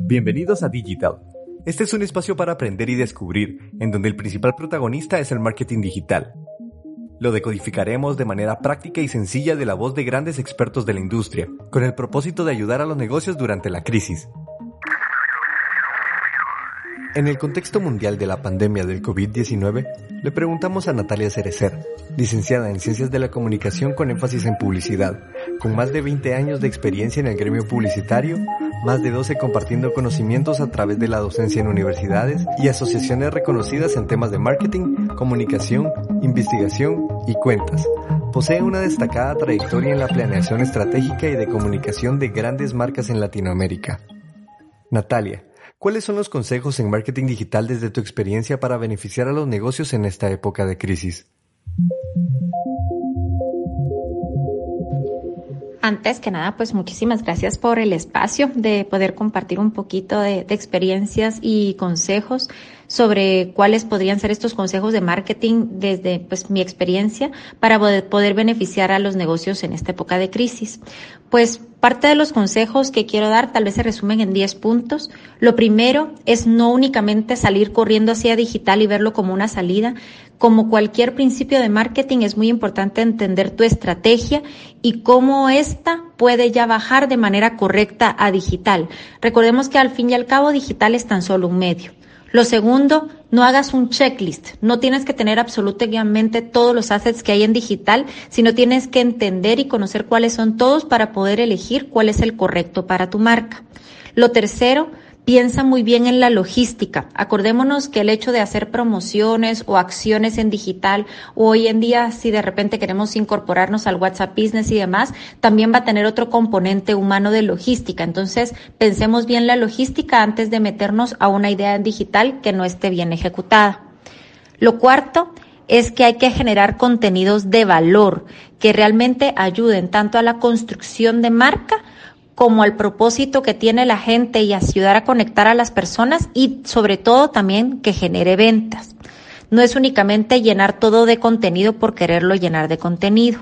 Bienvenidos a Digital. Este es un espacio para aprender y descubrir, en donde el principal protagonista es el marketing digital. Lo decodificaremos de manera práctica y sencilla de la voz de grandes expertos de la industria, con el propósito de ayudar a los negocios durante la crisis. En el contexto mundial de la pandemia del COVID-19, le preguntamos a Natalia Cerecer, licenciada en Ciencias de la Comunicación con énfasis en publicidad, con más de 20 años de experiencia en el gremio publicitario, más de 12 compartiendo conocimientos a través de la docencia en universidades y asociaciones reconocidas en temas de marketing, comunicación, investigación y cuentas. Posee una destacada trayectoria en la planeación estratégica y de comunicación de grandes marcas en Latinoamérica. Natalia, ¿Cuáles son los consejos en marketing digital desde tu experiencia para beneficiar a los negocios en esta época de crisis? Antes que nada, pues muchísimas gracias por el espacio de poder compartir un poquito de, experiencias y consejos sobre cuáles podrían ser estos consejos de marketing desde pues mi experiencia para poder, beneficiar a los negocios en esta época de crisis. Pues parte de los consejos que quiero dar tal vez se resumen en 10 puntos. Lo primero es no únicamente salir corriendo hacia digital y verlo como una salida. Como cualquier principio de marketing es muy importante entender tu estrategia y cómo esta puede ya bajar de manera correcta a digital. Recordemos que al fin y al cabo digital es tan solo un medio. Lo segundo, no hagas un checklist. No tienes que tener absolutamente todos los assets que hay en digital, sino tienes que entender y conocer cuáles son todos para poder elegir cuál es el correcto para tu marca. Lo tercero, piensa muy bien en la logística. Acordémonos que el hecho de hacer promociones o acciones en digital o hoy en día si de repente queremos incorporarnos al WhatsApp Business y demás, también va a tener otro componente humano de logística. Entonces, pensemos bien la logística antes de meternos a una idea en digital que no esté bien ejecutada. Lo cuarto es que hay que generar contenidos de valor que realmente ayuden tanto a la construcción de marca como al propósito que tiene la gente y ayudar a conectar a las personas y sobre todo también que genere ventas. No es únicamente llenar todo de contenido por quererlo llenar de contenido.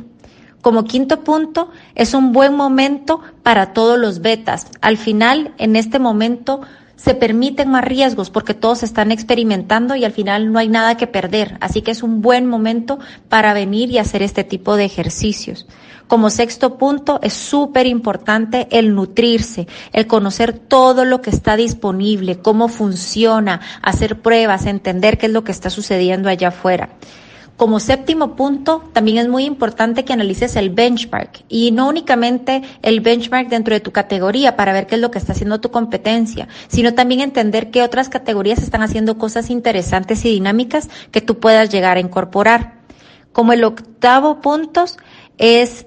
Como quinto punto, es un buen momento para todos los betas. Al final, en este momento, se permiten más riesgos porque todos están experimentando y al final no hay nada que perder. Así que es un buen momento para venir y hacer este tipo de ejercicios. Como sexto punto, es súper importante el nutrirse, el conocer todo lo que está disponible, cómo funciona, hacer pruebas, entender qué es lo que está sucediendo allá afuera. Como séptimo punto, también es muy importante que analices el benchmark y no únicamente el benchmark dentro de tu categoría para ver qué es lo que está haciendo tu competencia, sino también entender qué otras categorías están haciendo cosas interesantes y dinámicas que tú puedas llegar a incorporar. Como el octavo punto es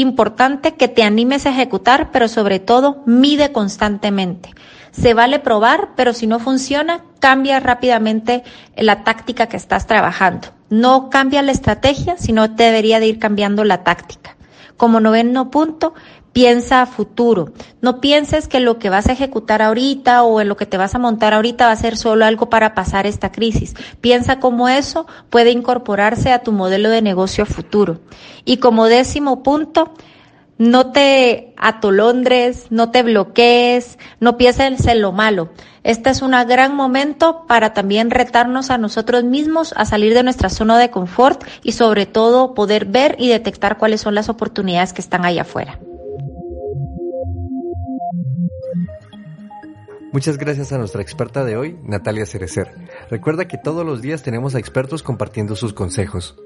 importante que te animes a ejecutar, pero sobre todo mide constantemente. Se vale probar, pero si no funciona, cambia rápidamente la táctica que estás trabajando. No cambia la estrategia, sino debería de ir cambiando la táctica. Como noveno punto, piensa a futuro. No pienses que lo que vas a ejecutar ahorita o en lo que te vas a montar ahorita va a ser solo algo para pasar esta crisis. Piensa cómo eso puede incorporarse a tu modelo de negocio futuro. Y como décimo punto, no te atolondres, no te bloquees, no pienses en lo malo. Este es un gran momento para también retarnos a nosotros mismos a salir de nuestra zona de confort y sobre todo poder ver y detectar cuáles son las oportunidades que están ahí afuera. Muchas gracias a nuestra experta de hoy, Natalia Cerecer. Recuerda que todos los días tenemos a expertos compartiendo sus consejos.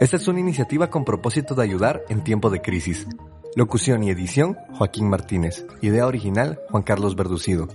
Esta es una iniciativa con propósito de ayudar en tiempo de crisis. Locución y edición, Joaquín Martínez. Idea original, Juan Carlos Verducido.